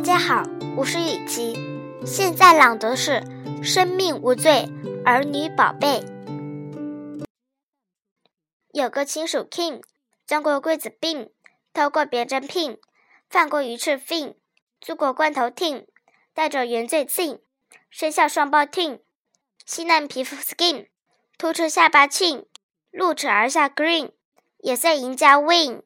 大家好，我是雨琪，现在朗读是《生命无罪，儿女宝贝》。有个亲属 King，钻过柜子 Bin，偷过别针 Pin，犯过鱼翅 Fin，租过罐头 Tin，带着原罪 Sin，生下双胞 Tin，稀烂皮肤 Skin，突出下巴 Chin，露齿而下 Green，也算赢家 Win。